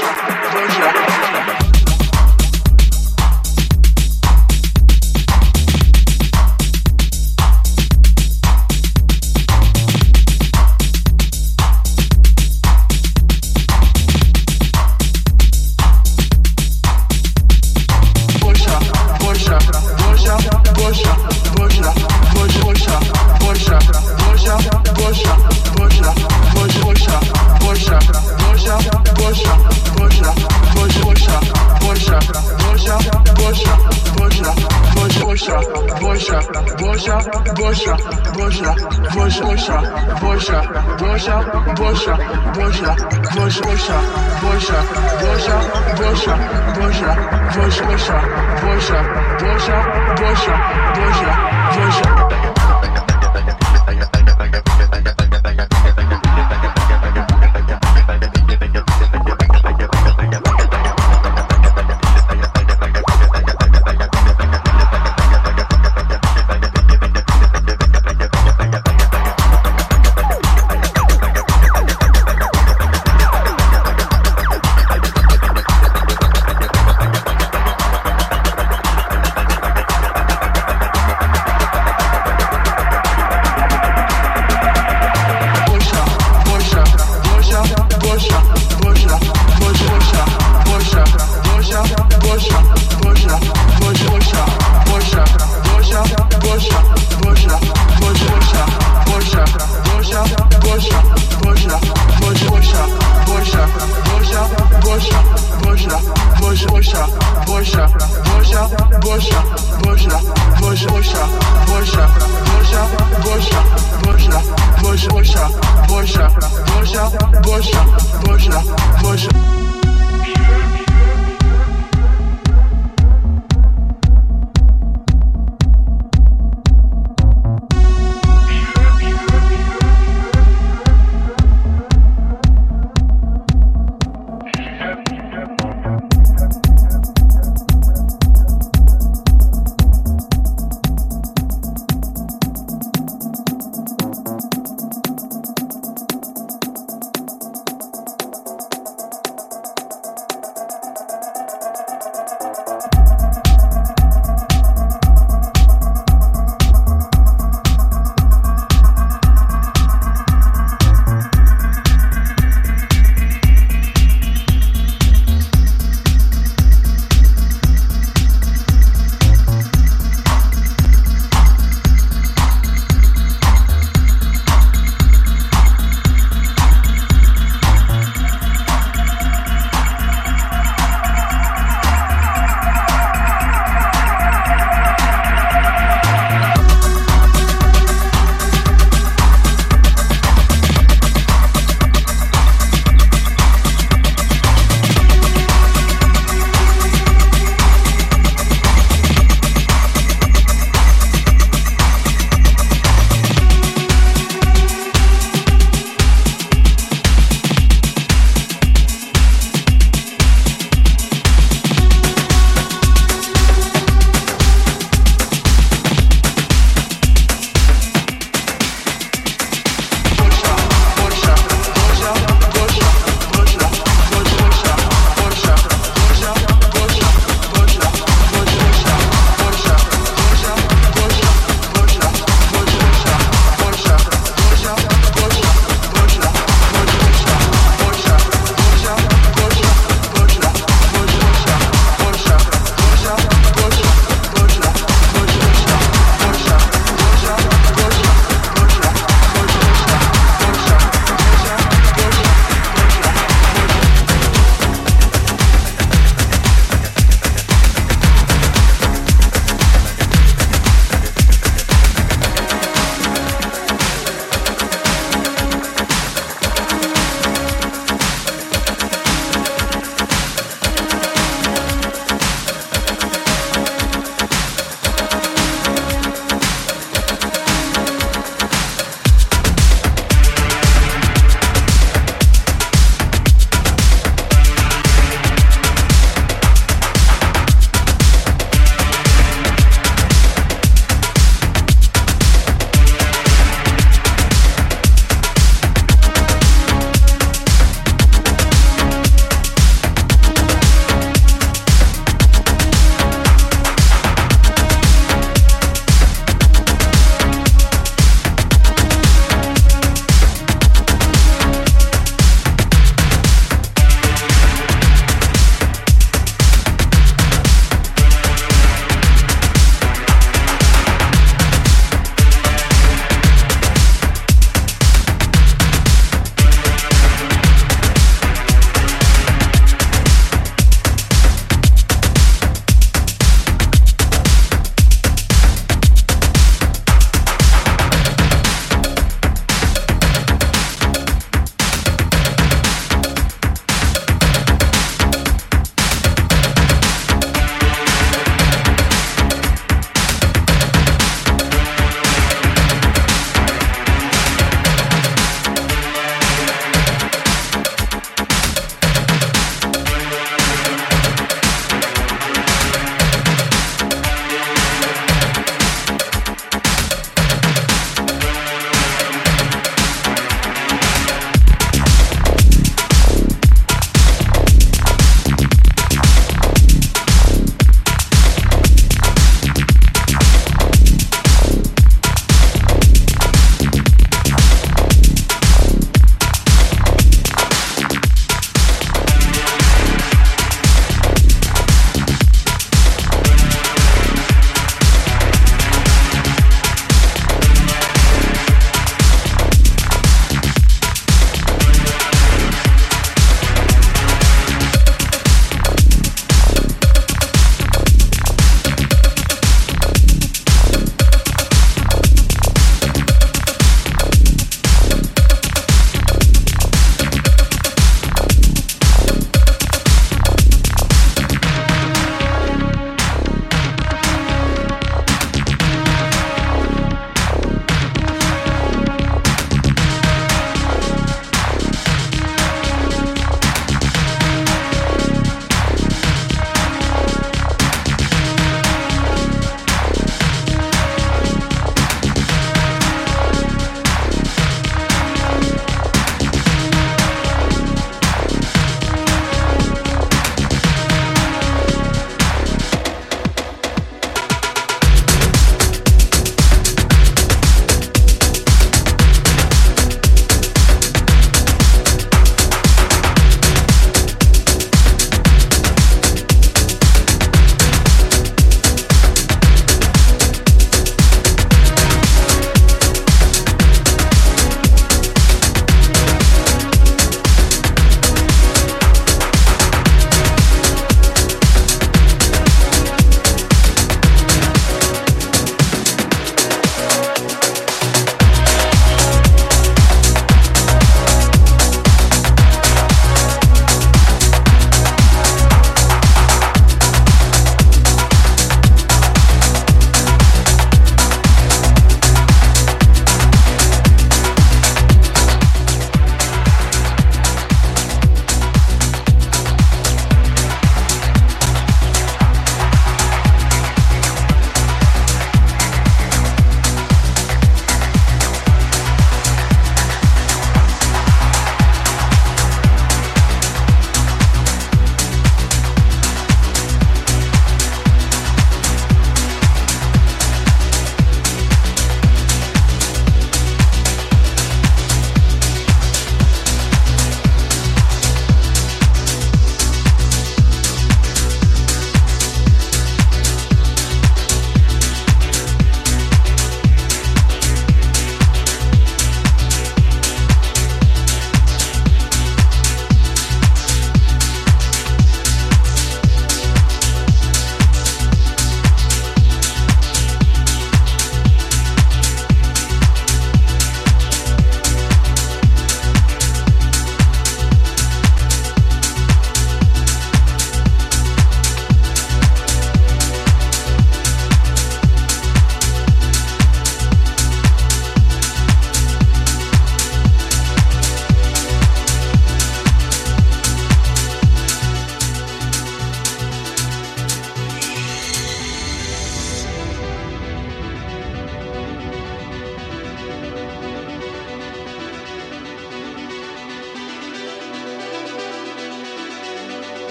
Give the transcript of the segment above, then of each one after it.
Danger. Danger.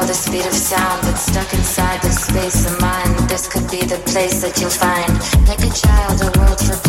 For the speed of sound. But stuck inside the space of mind, this could be the place that you'll find. Like a child, a world for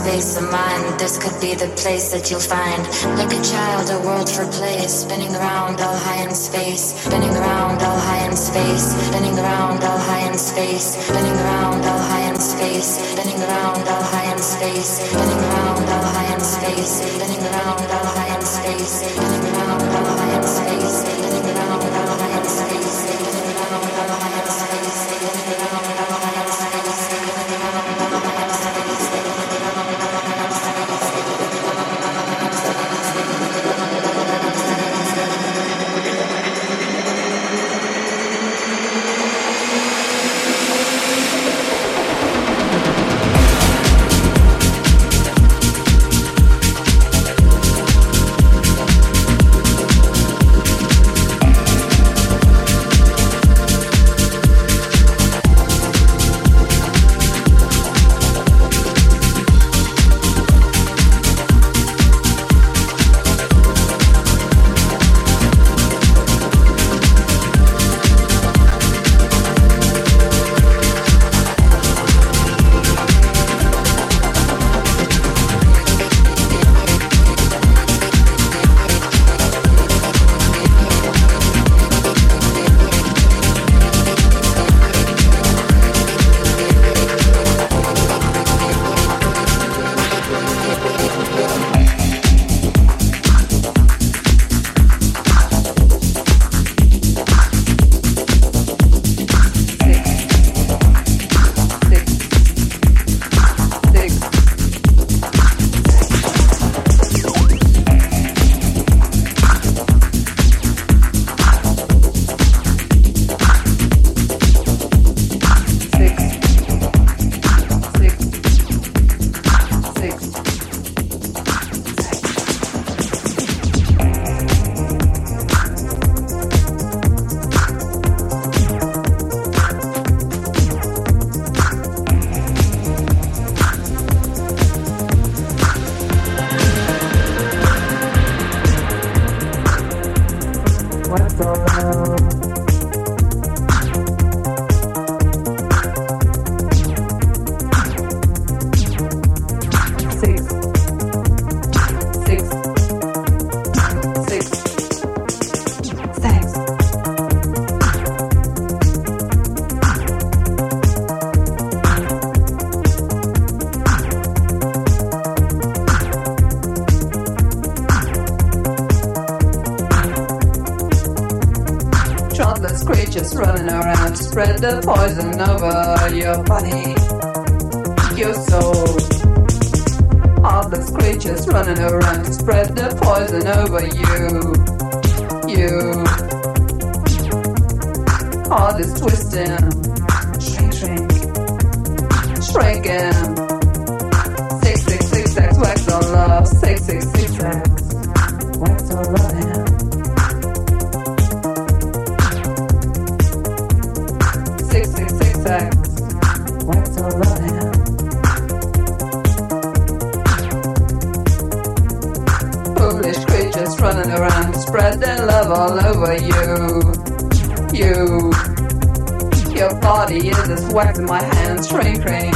space of mind. This could be the place that you'll find. Like a child, a world for play, spinning around all high in space, spinning around all high in space, spinning around all high in space, spinning around all high in space, spinning around all high in space, spinning around all high in space, spinning around all high in space, spinning around all the point. your body is this sweat in my hands shrinking,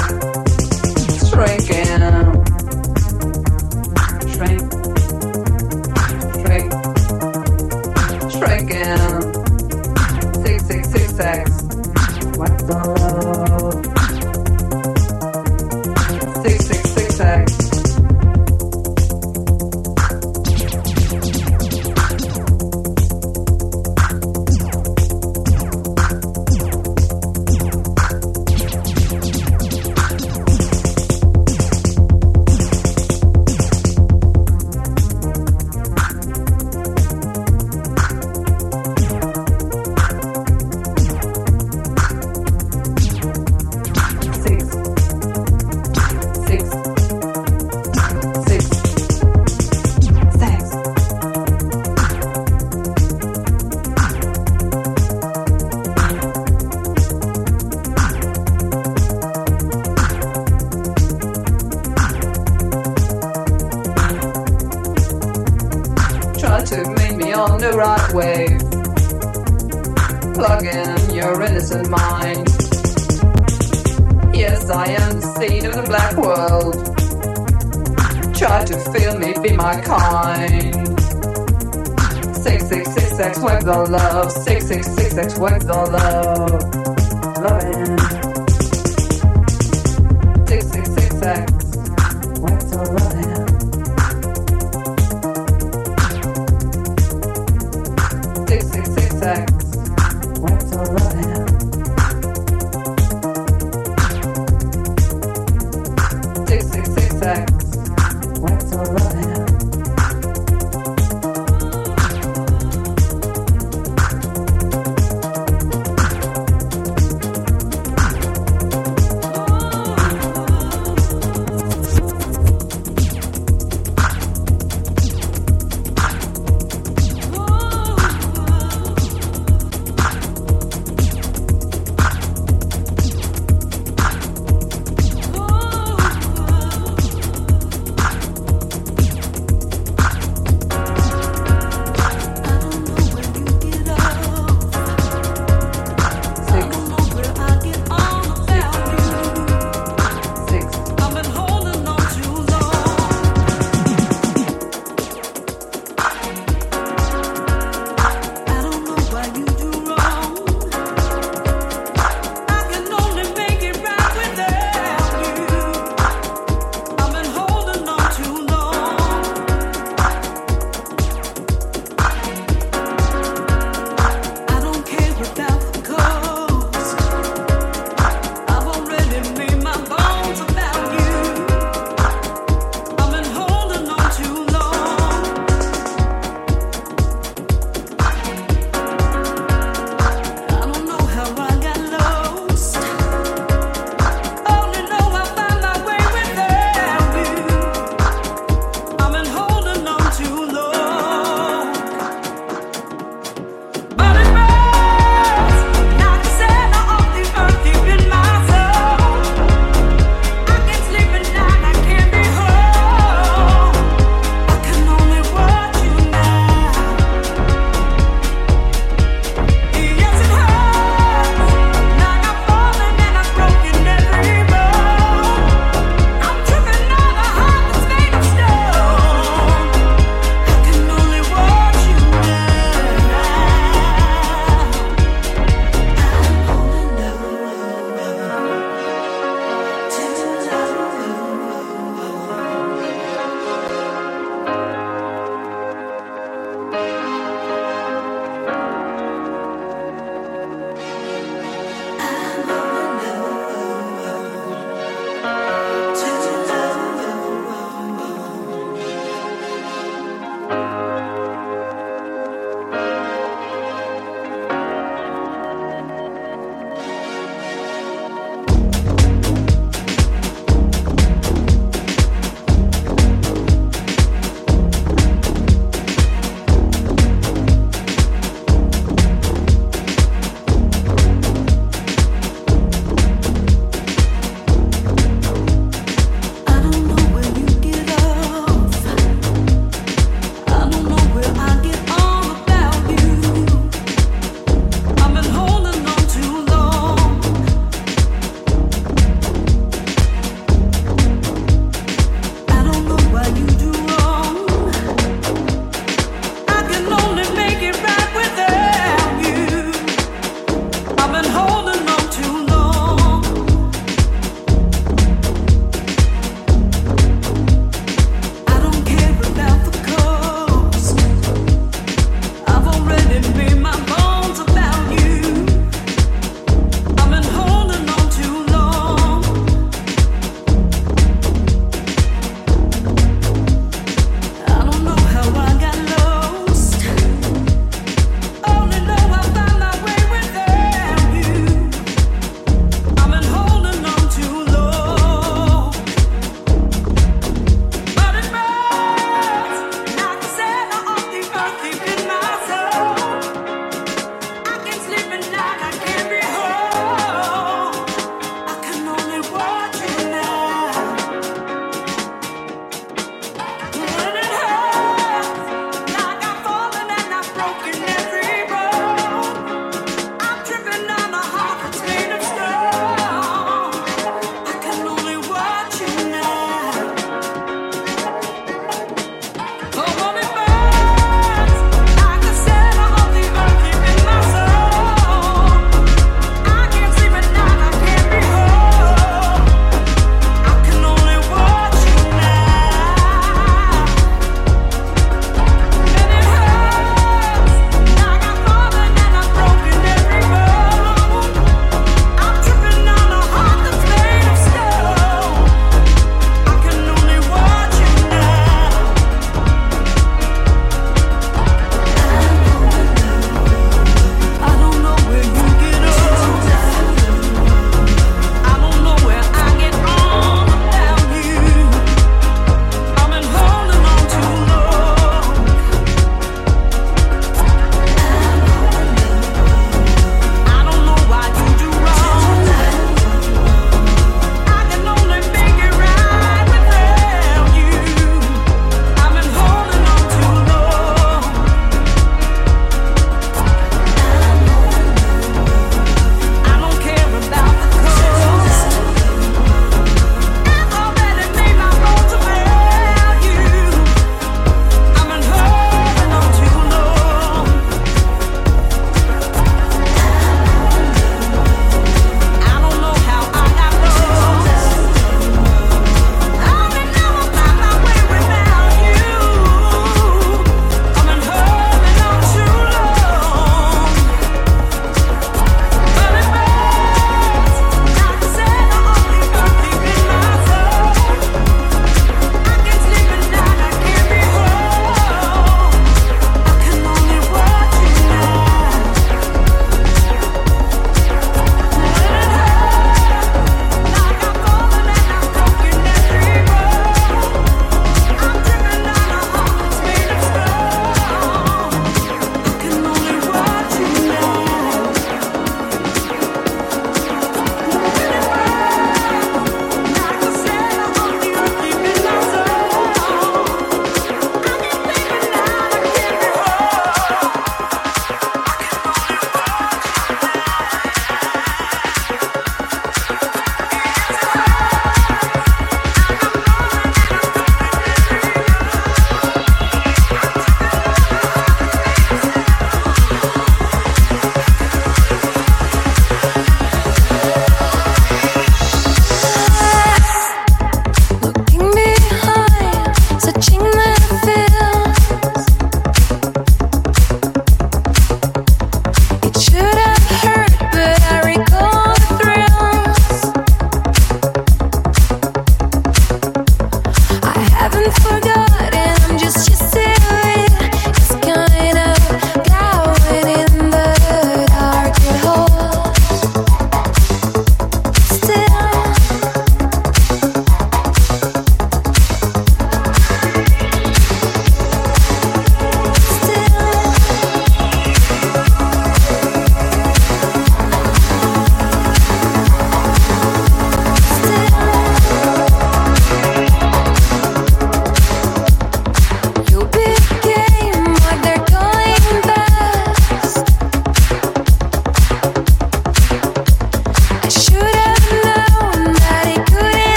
shrinking, shrinking.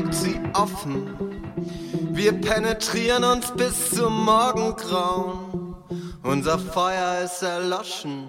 Trägt sie offen. Wir penetrieren uns bis zum Morgengrauen. Unser Feuer ist erloschen.